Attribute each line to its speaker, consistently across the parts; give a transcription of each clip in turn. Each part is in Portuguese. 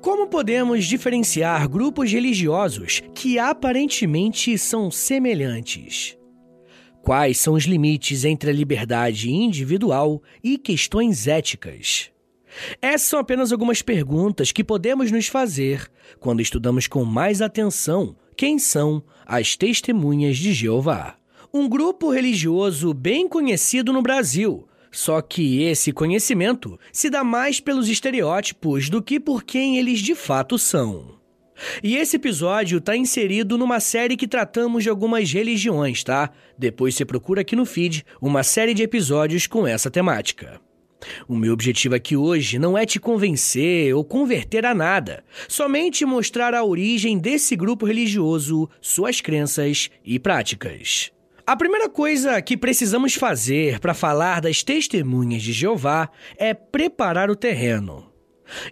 Speaker 1: Como podemos diferenciar grupos religiosos que aparentemente são semelhantes? Quais são os limites entre a liberdade individual e questões éticas? Essas são apenas algumas perguntas que podemos nos fazer quando estudamos com mais atenção quem são as Testemunhas de Jeová. Um grupo religioso bem conhecido no Brasil, só que esse conhecimento se dá mais pelos estereótipos do que por quem eles de fato são. E esse episódio está inserido numa série que tratamos de algumas religiões, tá? Depois você procura aqui no feed uma série de episódios com essa temática. O meu objetivo aqui hoje não é te convencer ou converter a nada, somente mostrar a origem desse grupo religioso, suas crenças e práticas. A primeira coisa que precisamos fazer para falar das testemunhas de Jeová é preparar o terreno.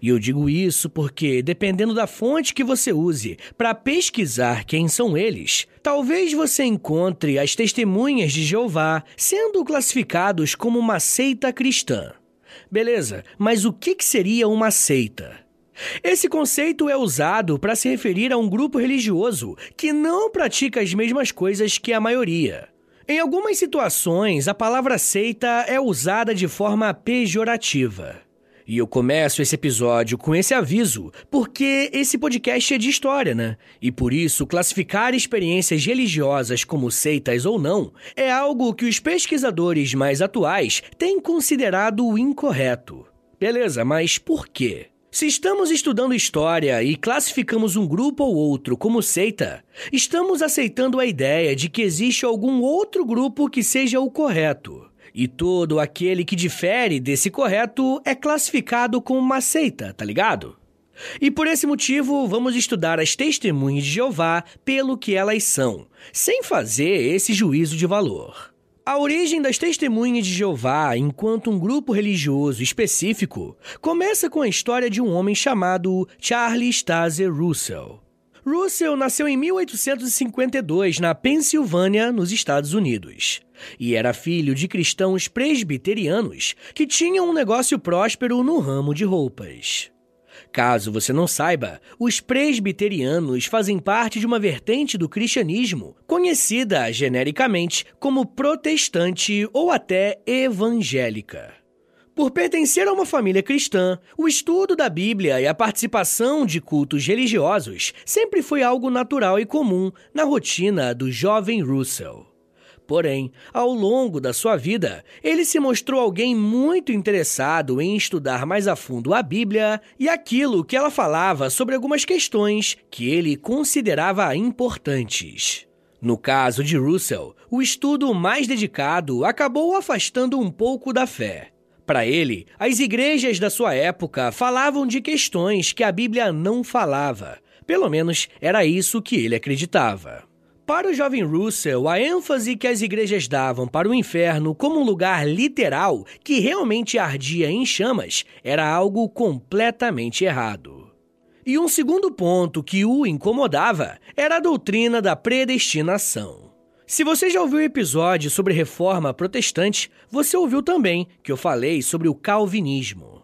Speaker 1: E eu digo isso porque, dependendo da fonte que você use para pesquisar quem são eles, talvez você encontre as testemunhas de Jeová sendo classificados como uma seita cristã. Beleza, mas o que seria uma seita? Esse conceito é usado para se referir a um grupo religioso que não pratica as mesmas coisas que a maioria. Em algumas situações, a palavra seita é usada de forma pejorativa. E eu começo esse episódio com esse aviso, porque esse podcast é de história, né? E por isso, classificar experiências religiosas como seitas ou não é algo que os pesquisadores mais atuais têm considerado incorreto. Beleza, mas por quê? Se estamos estudando história e classificamos um grupo ou outro como seita, estamos aceitando a ideia de que existe algum outro grupo que seja o correto. E todo aquele que difere desse correto é classificado como uma seita, tá ligado? E por esse motivo, vamos estudar as testemunhas de Jeová pelo que elas são, sem fazer esse juízo de valor. A origem das testemunhas de Jeová, enquanto um grupo religioso específico, começa com a história de um homem chamado Charles Taze Russell. Russell nasceu em 1852 na Pensilvânia, nos Estados Unidos, e era filho de cristãos presbiterianos que tinham um negócio próspero no ramo de roupas. Caso você não saiba, os presbiterianos fazem parte de uma vertente do cristianismo conhecida genericamente como protestante ou até evangélica. Por pertencer a uma família cristã, o estudo da Bíblia e a participação de cultos religiosos sempre foi algo natural e comum na rotina do jovem Russell. Porém, ao longo da sua vida, ele se mostrou alguém muito interessado em estudar mais a fundo a Bíblia e aquilo que ela falava sobre algumas questões que ele considerava importantes. No caso de Russell, o estudo mais dedicado acabou afastando um pouco da fé. Para ele, as igrejas da sua época falavam de questões que a Bíblia não falava. Pelo menos era isso que ele acreditava. Para o jovem Russell, a ênfase que as igrejas davam para o inferno como um lugar literal que realmente ardia em chamas era algo completamente errado. E um segundo ponto que o incomodava era a doutrina da predestinação. Se você já ouviu o episódio sobre reforma protestante, você ouviu também que eu falei sobre o calvinismo.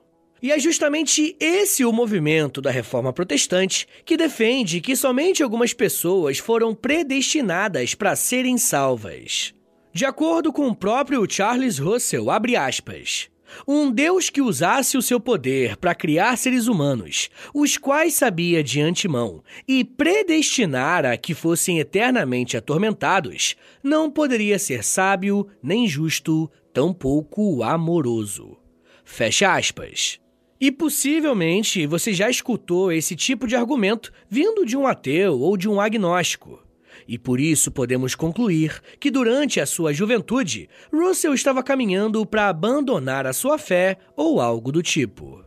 Speaker 1: E é justamente esse o movimento da reforma protestante que defende que somente algumas pessoas foram predestinadas para serem salvas. De acordo com o próprio Charles Russell, aspas, Um Deus que usasse o seu poder para criar seres humanos, os quais sabia de antemão e predestinara que fossem eternamente atormentados, não poderia ser sábio, nem justo, tampouco amoroso. Fecha aspas. E possivelmente você já escutou esse tipo de argumento vindo de um ateu ou de um agnóstico. E por isso podemos concluir que durante a sua juventude, Russell estava caminhando para abandonar a sua fé ou algo do tipo.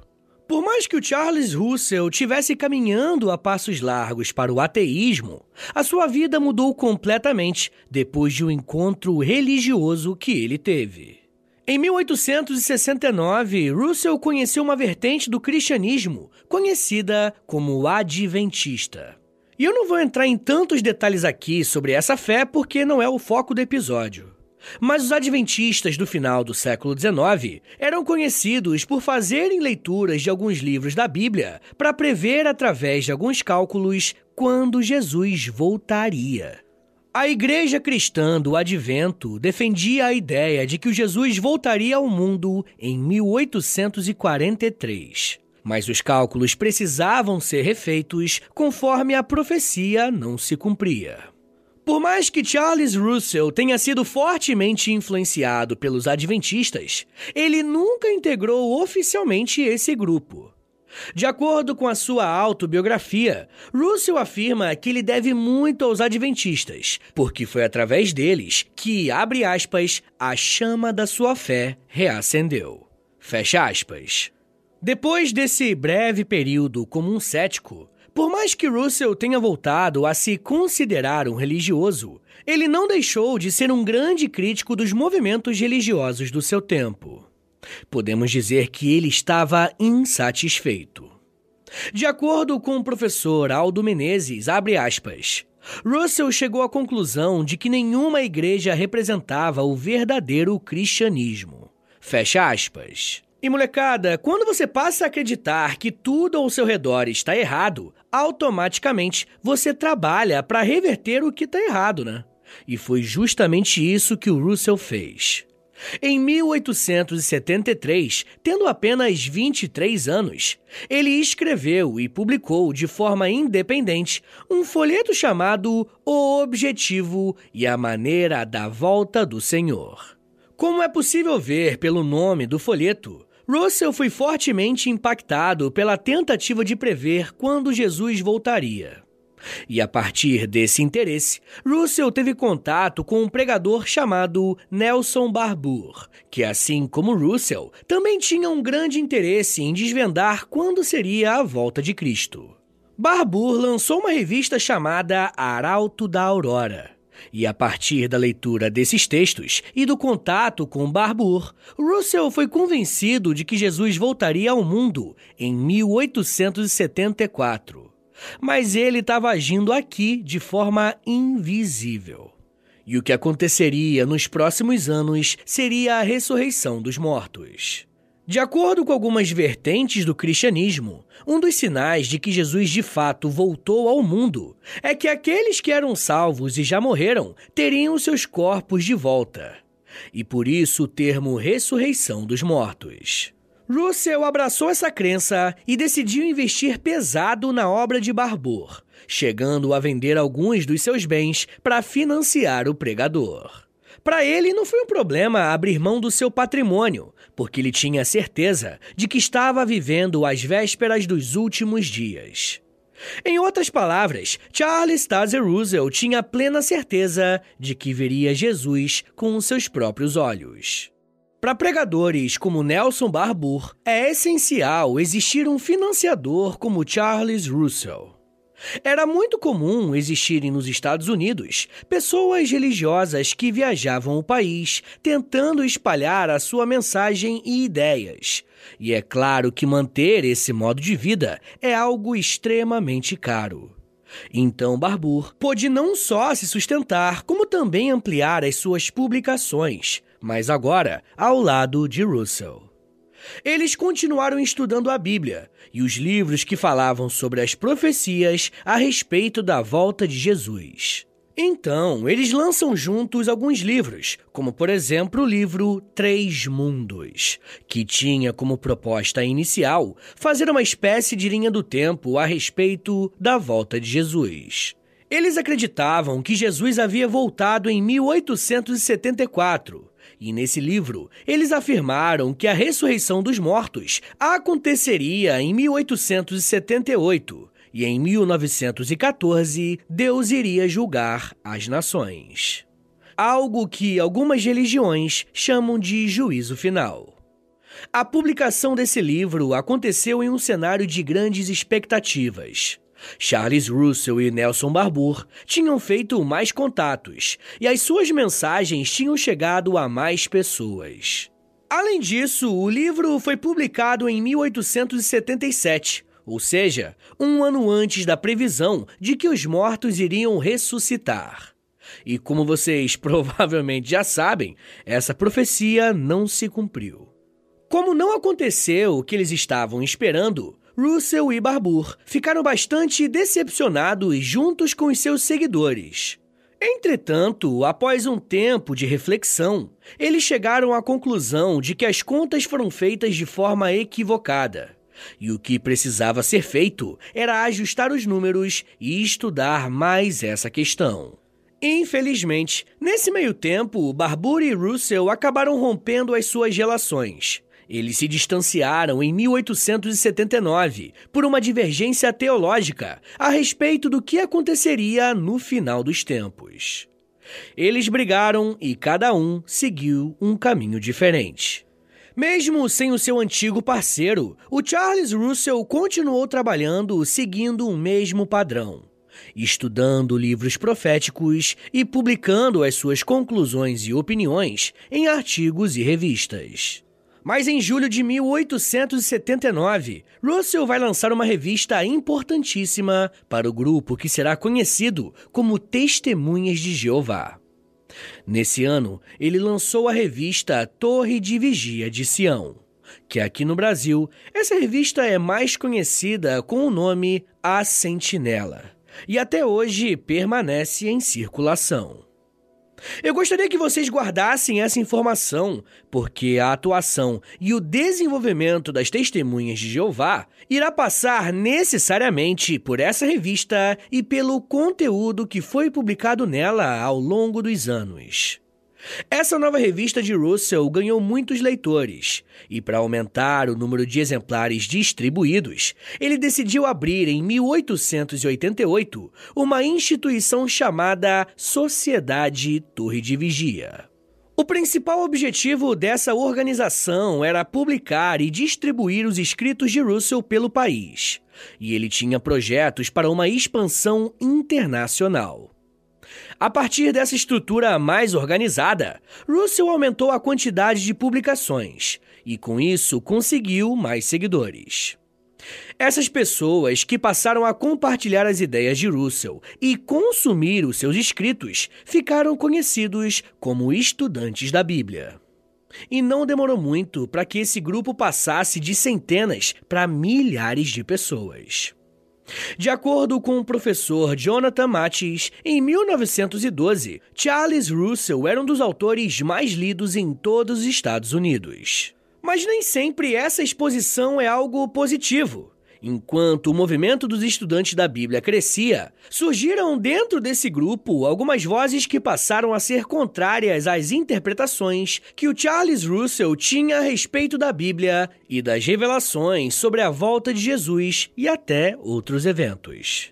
Speaker 1: Por mais que o Charles Russell tivesse caminhando a passos largos para o ateísmo, a sua vida mudou completamente depois de um encontro religioso que ele teve. Em 1869, Russell conheceu uma vertente do cristianismo conhecida como Adventista. E eu não vou entrar em tantos detalhes aqui sobre essa fé porque não é o foco do episódio. Mas os adventistas do final do século XIX eram conhecidos por fazerem leituras de alguns livros da Bíblia para prever através de alguns cálculos quando Jesus voltaria. A igreja cristã do Advento defendia a ideia de que o Jesus voltaria ao mundo em 1843 mas os cálculos precisavam ser refeitos conforme a profecia não se cumpria. Por mais que Charles Russell tenha sido fortemente influenciado pelos adventistas, ele nunca integrou oficialmente esse grupo. De acordo com a sua autobiografia, Russell afirma que ele deve muito aos adventistas, porque foi através deles que, abre aspas, a chama da sua fé reacendeu. Fecha aspas. Depois desse breve período como um cético, por mais que Russell tenha voltado a se considerar um religioso, ele não deixou de ser um grande crítico dos movimentos religiosos do seu tempo. Podemos dizer que ele estava insatisfeito. De acordo com o professor Aldo Menezes, abre aspas, Russell chegou à conclusão de que nenhuma igreja representava o verdadeiro cristianismo. Fecha aspas. E molecada, quando você passa a acreditar que tudo ao seu redor está errado, automaticamente você trabalha para reverter o que está errado, né? E foi justamente isso que o Russell fez. Em 1873, tendo apenas 23 anos, ele escreveu e publicou de forma independente um folheto chamado O Objetivo e a Maneira da Volta do Senhor. Como é possível ver pelo nome do folheto, Russell foi fortemente impactado pela tentativa de prever quando Jesus voltaria. E a partir desse interesse, Russell teve contato com um pregador chamado Nelson Barbour, que, assim como Russell, também tinha um grande interesse em desvendar quando seria a volta de Cristo. Barbour lançou uma revista chamada Arauto da Aurora e a partir da leitura desses textos e do contato com Barbour, Russell foi convencido de que Jesus voltaria ao mundo em 1874. Mas ele estava agindo aqui de forma invisível. E o que aconteceria nos próximos anos seria a ressurreição dos mortos. De acordo com algumas vertentes do cristianismo, um dos sinais de que Jesus de fato voltou ao mundo é que aqueles que eram salvos e já morreram teriam seus corpos de volta. E por isso o termo ressurreição dos mortos. Russell abraçou essa crença e decidiu investir pesado na obra de Barbour, chegando a vender alguns dos seus bens para financiar o pregador. Para ele, não foi um problema abrir mão do seu patrimônio, porque ele tinha certeza de que estava vivendo às vésperas dos últimos dias. Em outras palavras, Charles Taze Russell tinha plena certeza de que veria Jesus com os seus próprios olhos. Para pregadores como Nelson Barbour, é essencial existir um financiador como Charles Russell. Era muito comum existirem nos Estados Unidos pessoas religiosas que viajavam o país tentando espalhar a sua mensagem e ideias. E é claro que manter esse modo de vida é algo extremamente caro. Então Barbour pôde não só se sustentar, como também ampliar as suas publicações, mas agora ao lado de Russell. Eles continuaram estudando a Bíblia e os livros que falavam sobre as profecias a respeito da volta de Jesus. Então, eles lançam juntos alguns livros, como por exemplo o livro Três Mundos, que tinha como proposta inicial fazer uma espécie de linha do tempo a respeito da volta de Jesus. Eles acreditavam que Jesus havia voltado em 1874. E nesse livro, eles afirmaram que a ressurreição dos mortos aconteceria em 1878 e em 1914 Deus iria julgar as nações. Algo que algumas religiões chamam de juízo final. A publicação desse livro aconteceu em um cenário de grandes expectativas. Charles Russell e Nelson Barbour tinham feito mais contatos e as suas mensagens tinham chegado a mais pessoas. Além disso, o livro foi publicado em 1877, ou seja, um ano antes da previsão de que os mortos iriam ressuscitar. E como vocês provavelmente já sabem, essa profecia não se cumpriu. Como não aconteceu o que eles estavam esperando, Russell e Barbour ficaram bastante decepcionados juntos com os seus seguidores. Entretanto, após um tempo de reflexão, eles chegaram à conclusão de que as contas foram feitas de forma equivocada e o que precisava ser feito era ajustar os números e estudar mais essa questão. Infelizmente, nesse meio tempo, Barbour e Russell acabaram rompendo as suas relações. Eles se distanciaram em 1879 por uma divergência teológica a respeito do que aconteceria no final dos tempos. Eles brigaram e cada um seguiu um caminho diferente. Mesmo sem o seu antigo parceiro, o Charles Russell continuou trabalhando seguindo o mesmo padrão, estudando livros proféticos e publicando as suas conclusões e opiniões em artigos e revistas. Mas em julho de 1879, Russell vai lançar uma revista importantíssima para o grupo que será conhecido como Testemunhas de Jeová. Nesse ano, ele lançou a revista Torre de Vigia de Sião, que aqui no Brasil, essa revista é mais conhecida com o nome A Sentinela, e até hoje permanece em circulação. Eu gostaria que vocês guardassem essa informação, porque a atuação e o desenvolvimento das testemunhas de Jeová irá passar necessariamente por essa revista e pelo conteúdo que foi publicado nela ao longo dos anos. Essa nova revista de Russell ganhou muitos leitores, e para aumentar o número de exemplares distribuídos, ele decidiu abrir em 1888 uma instituição chamada Sociedade Torre de Vigia. O principal objetivo dessa organização era publicar e distribuir os escritos de Russell pelo país, e ele tinha projetos para uma expansão internacional. A partir dessa estrutura mais organizada, Russell aumentou a quantidade de publicações e, com isso, conseguiu mais seguidores. Essas pessoas que passaram a compartilhar as ideias de Russell e consumir os seus escritos ficaram conhecidos como estudantes da Bíblia. E não demorou muito para que esse grupo passasse de centenas para milhares de pessoas. De acordo com o professor Jonathan Matis, em 1912, Charles Russell era um dos autores mais lidos em todos os Estados Unidos. Mas nem sempre essa exposição é algo positivo. Enquanto o movimento dos estudantes da Bíblia crescia, surgiram dentro desse grupo algumas vozes que passaram a ser contrárias às interpretações que o Charles Russell tinha a respeito da Bíblia e das revelações sobre a volta de Jesus e até outros eventos.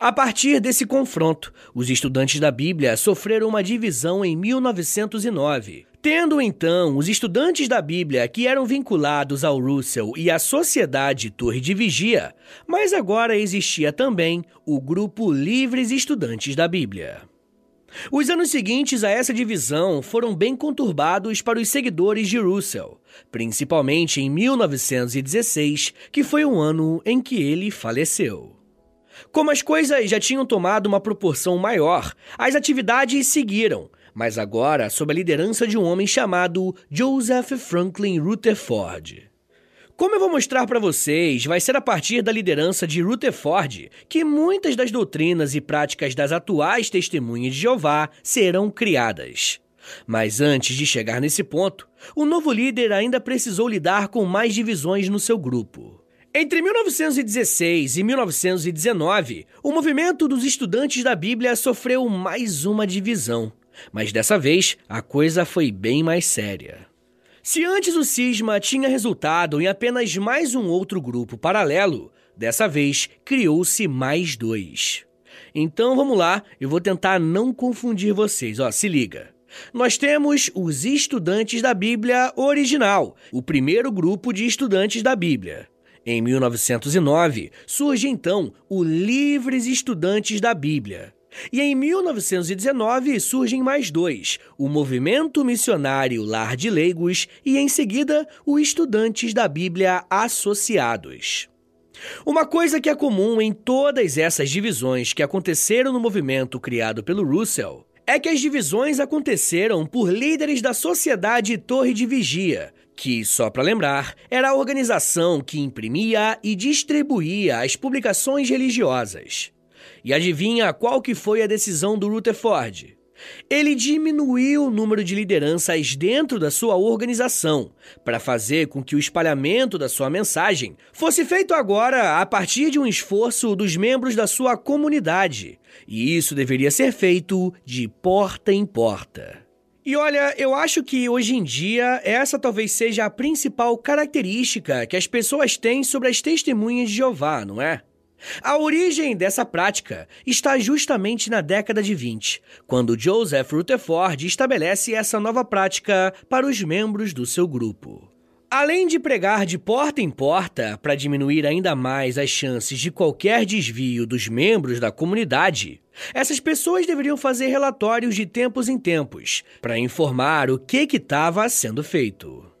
Speaker 1: A partir desse confronto, os estudantes da Bíblia sofreram uma divisão em 1909, Tendo então os estudantes da Bíblia que eram vinculados ao Russell e à Sociedade Torre de Vigia, mas agora existia também o Grupo Livres Estudantes da Bíblia. Os anos seguintes a essa divisão foram bem conturbados para os seguidores de Russell, principalmente em 1916, que foi o ano em que ele faleceu. Como as coisas já tinham tomado uma proporção maior, as atividades seguiram, mas agora sob a liderança de um homem chamado Joseph Franklin Rutherford. Como eu vou mostrar para vocês, vai ser a partir da liderança de Rutherford que muitas das doutrinas e práticas das atuais testemunhas de Jeová serão criadas. Mas antes de chegar nesse ponto, o novo líder ainda precisou lidar com mais divisões no seu grupo. Entre 1916 e 1919, o movimento dos estudantes da Bíblia sofreu mais uma divisão, mas dessa vez a coisa foi bem mais séria. Se antes o cisma tinha resultado em apenas mais um outro grupo paralelo, dessa vez criou-se mais dois. Então vamos lá, eu vou tentar não confundir vocês. Ó, se liga. Nós temos os estudantes da Bíblia original, o primeiro grupo de estudantes da Bíblia. Em 1909, surge então o Livres Estudantes da Bíblia. E em 1919 surgem mais dois: o Movimento Missionário Lar de Leigos e, em seguida, o Estudantes da Bíblia Associados. Uma coisa que é comum em todas essas divisões que aconteceram no movimento criado pelo Russell é que as divisões aconteceram por líderes da Sociedade Torre de Vigia, que, só para lembrar, era a organização que imprimia e distribuía as publicações religiosas. E adivinha qual que foi a decisão do Rutherford? Ele diminuiu o número de lideranças dentro da sua organização para fazer com que o espalhamento da sua mensagem fosse feito agora a partir de um esforço dos membros da sua comunidade. E isso deveria ser feito de porta em porta. E olha, eu acho que hoje em dia essa talvez seja a principal característica que as pessoas têm sobre as testemunhas de Jeová, não é? A origem dessa prática está justamente na década de 20, quando Joseph Rutherford estabelece essa nova prática para os membros do seu grupo. Além de pregar de porta em porta para diminuir ainda mais as chances de qualquer desvio dos membros da comunidade, essas pessoas deveriam fazer relatórios de tempos em tempos para informar o que estava sendo feito.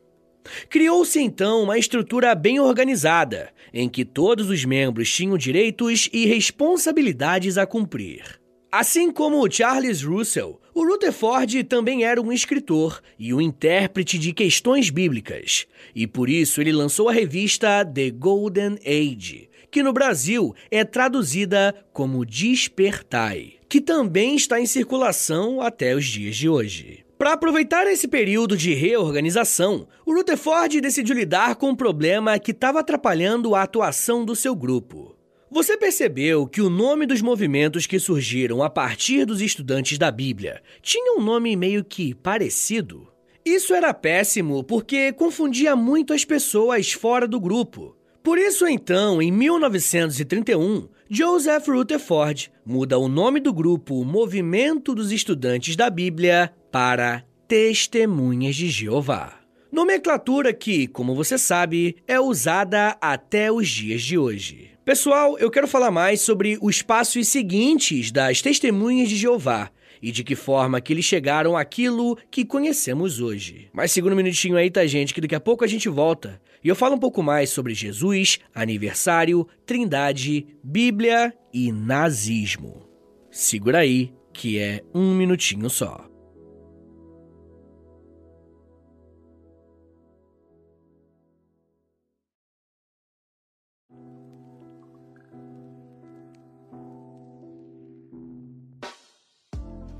Speaker 1: Criou-se então uma estrutura bem organizada, em que todos os membros tinham direitos e responsabilidades a cumprir. Assim como Charles Russell, o Rutherford também era um escritor e um intérprete de questões bíblicas, e por isso ele lançou a revista The Golden Age, que no Brasil é traduzida como Despertai, que também está em circulação até os dias de hoje. Para aproveitar esse período de reorganização, o Rutherford decidiu lidar com um problema que estava atrapalhando a atuação do seu grupo. Você percebeu que o nome dos movimentos que surgiram a partir dos estudantes da Bíblia tinha um nome meio que parecido? Isso era péssimo porque confundia muito as pessoas fora do grupo. Por isso, então, em 1931, Joseph Rutherford muda o nome do grupo Movimento dos Estudantes da Bíblia para Testemunhas de Jeová. Nomenclatura que, como você sabe, é usada até os dias de hoje. Pessoal, eu quero falar mais sobre os passos seguintes das Testemunhas de Jeová e de que forma que eles chegaram àquilo que conhecemos hoje. Mas segura um minutinho aí, tá, gente, que daqui a pouco a gente volta e eu falo um pouco mais sobre Jesus, aniversário, trindade, Bíblia e nazismo. Segura aí, que é um minutinho só.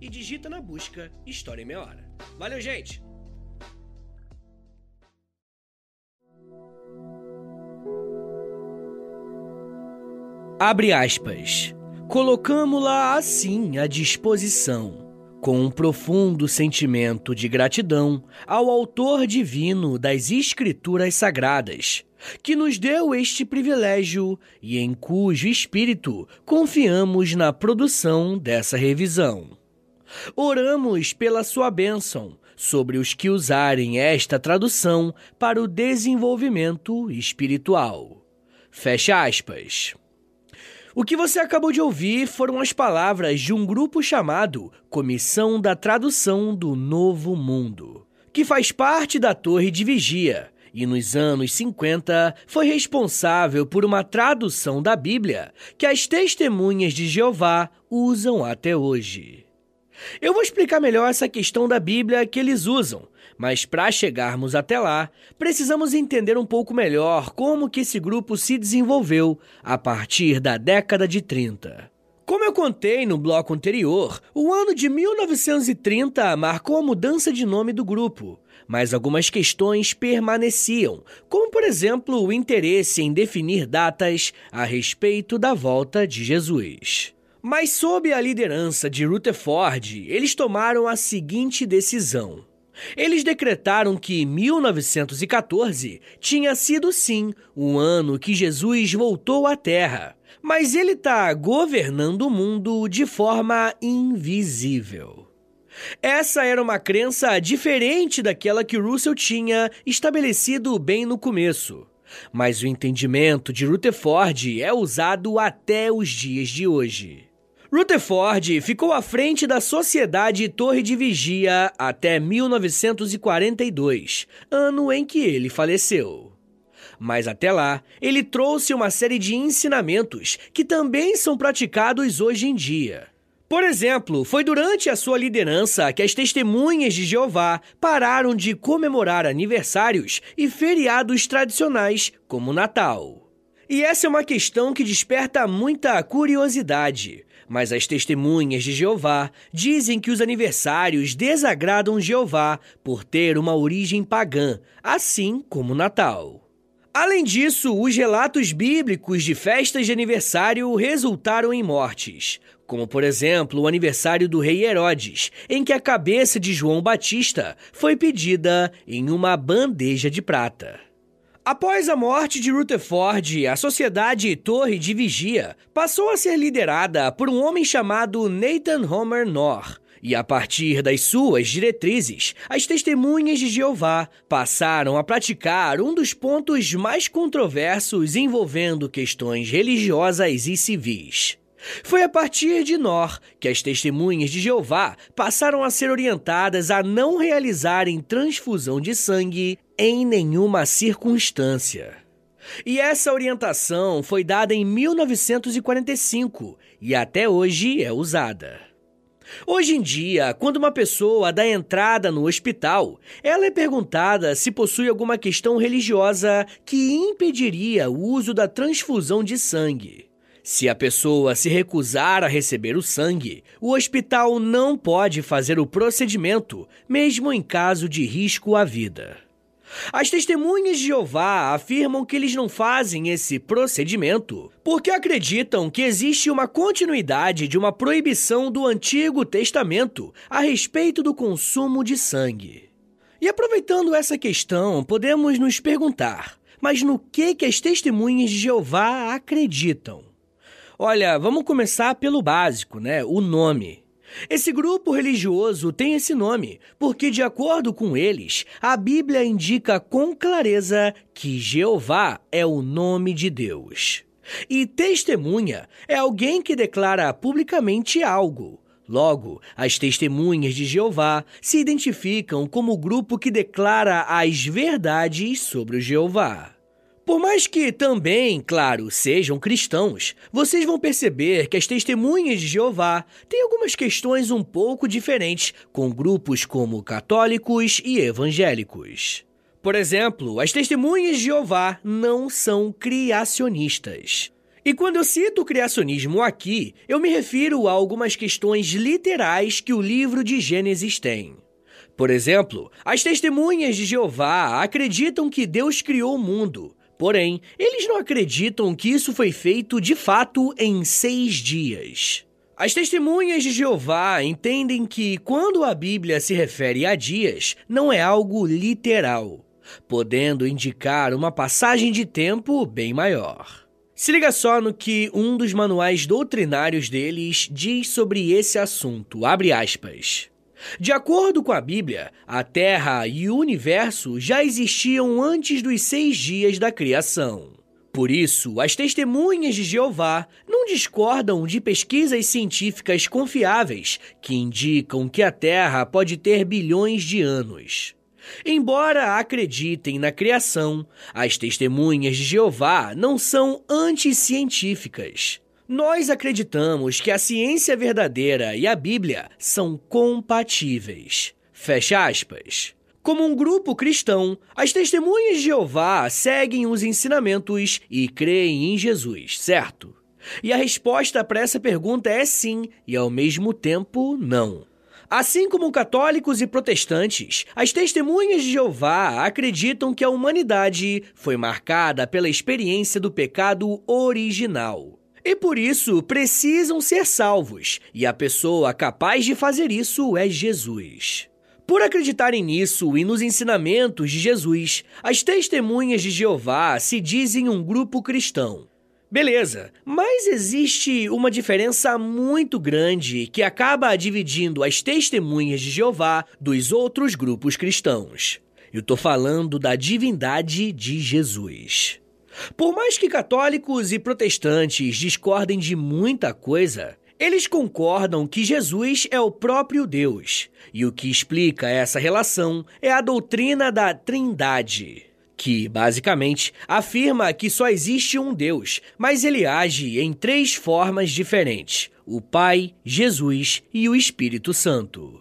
Speaker 1: e digita na busca História em Meia Hora. Valeu, gente! Abre aspas. colocamos-la assim à disposição, com um profundo sentimento de gratidão ao Autor Divino das Escrituras Sagradas, que nos deu este privilégio e em cujo espírito confiamos na produção dessa revisão. Oramos pela sua bênção sobre os que usarem esta tradução para o desenvolvimento espiritual. Fecha aspas. O que você acabou de ouvir foram as palavras de um grupo chamado Comissão da Tradução do Novo Mundo, que faz parte da Torre de Vigia e nos anos 50 foi responsável por uma tradução da Bíblia que as testemunhas de Jeová usam até hoje. Eu vou explicar melhor essa questão da Bíblia que eles usam, mas para chegarmos até lá, precisamos entender um pouco melhor como que esse grupo se desenvolveu a partir da década de 30. Como eu contei no bloco anterior, o ano de 1930 marcou a mudança de nome do grupo, mas algumas questões permaneciam, como por exemplo o interesse em definir datas a respeito da volta de Jesus. Mas sob a liderança de Rutherford, eles tomaram a seguinte decisão. Eles decretaram que 1914 tinha sido sim o ano que Jesus voltou à Terra, mas ele está governando o mundo de forma invisível. Essa era uma crença diferente daquela que Russell tinha estabelecido bem no começo. Mas o entendimento de Rutherford é usado até os dias de hoje. Rutherford ficou à frente da Sociedade Torre de Vigia até 1942, ano em que ele faleceu. Mas até lá, ele trouxe uma série de ensinamentos que também são praticados hoje em dia. Por exemplo, foi durante a sua liderança que as testemunhas de Jeová pararam de comemorar aniversários e feriados tradicionais, como Natal. E essa é uma questão que desperta muita curiosidade, mas as testemunhas de Jeová dizem que os aniversários desagradam Jeová por ter uma origem pagã, assim como Natal. Além disso, os relatos bíblicos de festas de aniversário resultaram em mortes, como por exemplo o aniversário do rei Herodes, em que a cabeça de João Batista foi pedida em uma bandeja de prata. Após a morte de Rutherford, a Sociedade Torre de Vigia passou a ser liderada por um homem chamado Nathan Homer Knorr. E a partir das suas diretrizes, as testemunhas de Jeová passaram a praticar um dos pontos mais controversos envolvendo questões religiosas e civis. Foi a partir de Nor que as testemunhas de Jeová passaram a ser orientadas a não realizarem transfusão de sangue em nenhuma circunstância. E essa orientação foi dada em 1945 e até hoje é usada. Hoje em dia, quando uma pessoa dá entrada no hospital, ela é perguntada se possui alguma questão religiosa que impediria o uso da transfusão de sangue. Se a pessoa se recusar a receber o sangue, o hospital não pode fazer o procedimento, mesmo em caso de risco à vida. As testemunhas de Jeová afirmam que eles não fazem esse procedimento porque acreditam que existe uma continuidade de uma proibição do Antigo Testamento a respeito do consumo de sangue. E aproveitando essa questão, podemos nos perguntar: mas no que, que as testemunhas de Jeová acreditam? Olha, vamos começar pelo básico, né? O nome. Esse grupo religioso tem esse nome porque, de acordo com eles, a Bíblia indica com clareza que Jeová é o nome de Deus. E testemunha é alguém que declara publicamente algo. Logo, as testemunhas de Jeová se identificam como o grupo que declara as verdades sobre o Jeová. Por mais que também, claro, sejam cristãos, vocês vão perceber que as testemunhas de Jeová têm algumas questões um pouco diferentes com grupos como católicos e evangélicos. Por exemplo, as testemunhas de Jeová não são criacionistas. E quando eu cito criacionismo aqui, eu me refiro a algumas questões literais que o livro de Gênesis tem. Por exemplo, as testemunhas de Jeová acreditam que Deus criou o mundo, Porém, eles não acreditam que isso foi feito de fato em seis dias. As testemunhas de Jeová entendem que, quando a Bíblia se refere a dias, não é algo literal, podendo indicar uma passagem de tempo bem maior. Se liga só no que um dos manuais doutrinários deles diz sobre esse assunto. Abre aspas. De acordo com a Bíblia, a Terra e o universo já existiam antes dos seis dias da criação. Por isso, as testemunhas de Jeová não discordam de pesquisas científicas confiáveis que indicam que a Terra pode ter bilhões de anos. Embora acreditem na criação, as testemunhas de Jeová não são anticientíficas. Nós acreditamos que a ciência verdadeira e a Bíblia são compatíveis. Fecha aspas. Como um grupo cristão, as testemunhas de Jeová seguem os ensinamentos e creem em Jesus, certo? E a resposta para essa pergunta é sim, e ao mesmo tempo não. Assim como católicos e protestantes, as testemunhas de Jeová acreditam que a humanidade foi marcada pela experiência do pecado original. E por isso precisam ser salvos, e a pessoa capaz de fazer isso é Jesus. Por acreditarem nisso e nos ensinamentos de Jesus, as testemunhas de Jeová se dizem um grupo cristão. Beleza, mas existe uma diferença muito grande que acaba dividindo as testemunhas de Jeová dos outros grupos cristãos. Eu tô falando da divindade de Jesus. Por mais que católicos e protestantes discordem de muita coisa, eles concordam que Jesus é o próprio Deus, e o que explica essa relação é a doutrina da Trindade, que basicamente afirma que só existe um Deus, mas ele age em três formas diferentes: o Pai, Jesus e o Espírito Santo.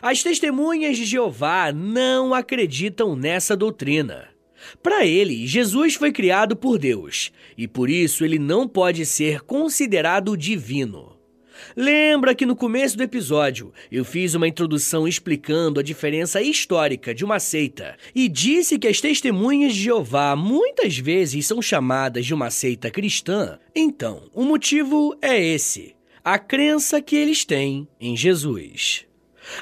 Speaker 1: As testemunhas de Jeová não acreditam nessa doutrina. Para ele, Jesus foi criado por Deus e por isso ele não pode ser considerado divino. Lembra que no começo do episódio eu fiz uma introdução explicando a diferença histórica de uma seita e disse que as testemunhas de Jeová muitas vezes são chamadas de uma seita cristã? Então, o motivo é esse: a crença que eles têm em Jesus.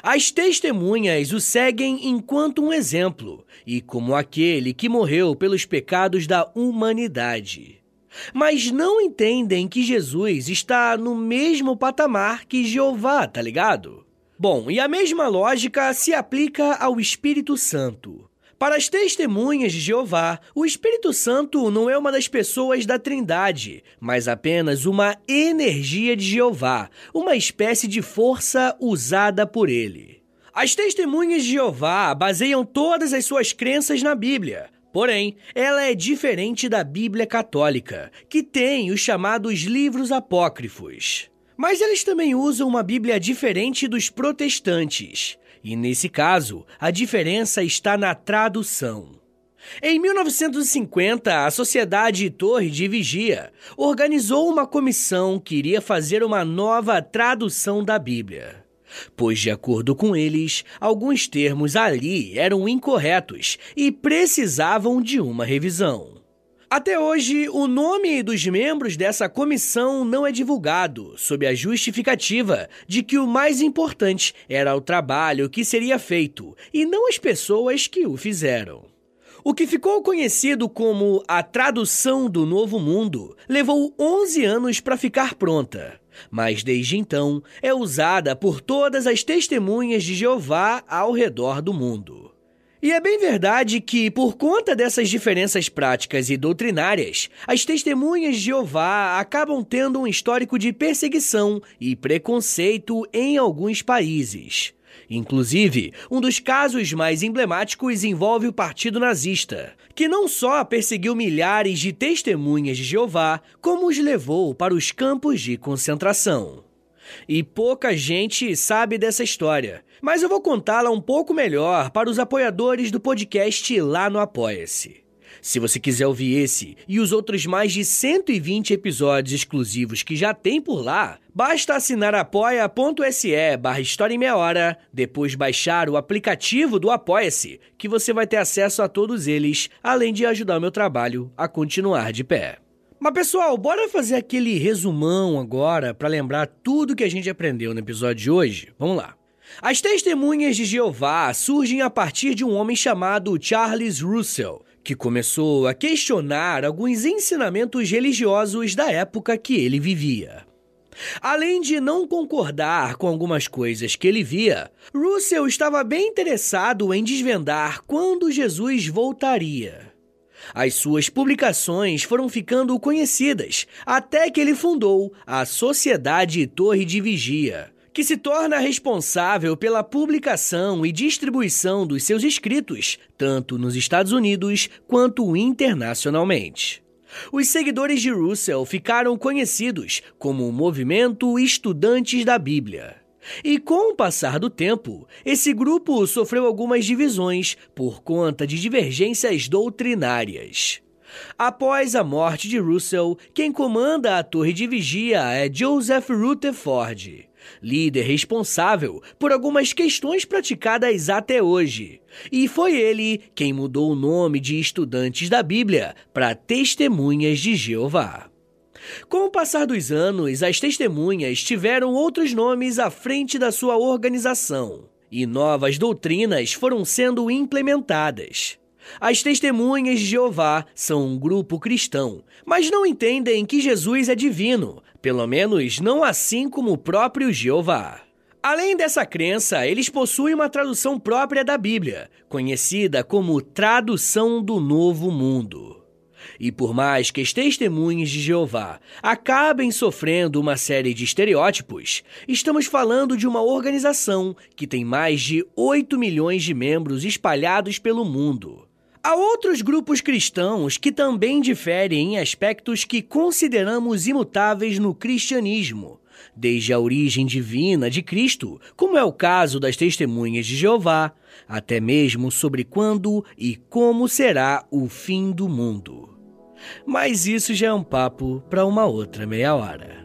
Speaker 1: As testemunhas o seguem enquanto um exemplo e como aquele que morreu pelos pecados da humanidade mas não entendem que Jesus está no mesmo patamar que Jeová, tá ligado? Bom, e a mesma lógica se aplica ao Espírito Santo. Para as testemunhas de Jeová, o Espírito Santo não é uma das pessoas da Trindade, mas apenas uma energia de Jeová, uma espécie de força usada por ele. As testemunhas de Jeová baseiam todas as suas crenças na Bíblia, Porém, ela é diferente da Bíblia Católica, que tem os chamados livros apócrifos. Mas eles também usam uma Bíblia diferente dos protestantes. E nesse caso, a diferença está na tradução. Em 1950, a Sociedade Torre de Vigia organizou uma comissão que iria fazer uma nova tradução da Bíblia pois, de acordo com eles, alguns termos ali eram incorretos e precisavam de uma revisão. Até hoje, o nome dos membros dessa comissão não é divulgado, sob a justificativa de que o mais importante era o trabalho que seria feito e não as pessoas que o fizeram. O que ficou conhecido como a tradução do Novo Mundo levou 11 anos para ficar pronta mas desde então é usada por todas as testemunhas de Jeová ao redor do mundo. E é bem verdade que, por conta dessas diferenças práticas e doutrinárias, as testemunhas de Jeová acabam tendo um histórico de perseguição e preconceito em alguns países. Inclusive, um dos casos mais emblemáticos envolve o Partido Nazista, que não só perseguiu milhares de testemunhas de Jeová, como os levou para os campos de concentração. E pouca gente sabe dessa história, mas eu vou contá-la um pouco melhor para os apoiadores do podcast lá no Apoia-se. Se você quiser ouvir esse e os outros mais de 120 episódios exclusivos que já tem por lá, basta assinar apoia.se barra História em Meia Hora, depois baixar o aplicativo do Apoia-se, que você vai ter acesso a todos eles, além de ajudar o meu trabalho a continuar de pé. Mas pessoal, bora fazer aquele resumão agora para lembrar tudo que a gente aprendeu no episódio de hoje? Vamos lá. As testemunhas de Jeová surgem a partir de um homem chamado Charles Russell, que começou a questionar alguns ensinamentos religiosos da época que ele vivia. Além de não concordar com algumas coisas que ele via, Russell estava bem interessado em desvendar quando Jesus voltaria. As suas publicações foram ficando conhecidas até que ele fundou a Sociedade Torre de Vigia, que se torna responsável pela publicação e distribuição dos seus escritos, tanto nos Estados Unidos quanto internacionalmente. Os seguidores de Russell ficaram conhecidos como o Movimento Estudantes da Bíblia. E com o passar do tempo, esse grupo sofreu algumas divisões por conta de divergências doutrinárias. Após a morte de Russell, quem comanda a torre de vigia é Joseph Rutherford, líder responsável por algumas questões praticadas até hoje. E foi ele quem mudou o nome de estudantes da Bíblia para Testemunhas de Jeová. Com o passar dos anos, as testemunhas tiveram outros nomes à frente da sua organização e novas doutrinas foram sendo implementadas. As testemunhas de Jeová são um grupo cristão, mas não entendem que Jesus é divino, pelo menos não assim como o próprio Jeová. Além dessa crença, eles possuem uma tradução própria da Bíblia, conhecida como Tradução do Novo Mundo. E por mais que as testemunhas de Jeová acabem sofrendo uma série de estereótipos, estamos falando de uma organização que tem mais de 8 milhões de membros espalhados pelo mundo. Há outros grupos cristãos que também diferem em aspectos que consideramos imutáveis no cristianismo, desde a origem divina de Cristo, como é o caso das testemunhas de Jeová, até mesmo sobre quando e como será o fim do mundo. Mas isso já é um papo para uma outra meia hora.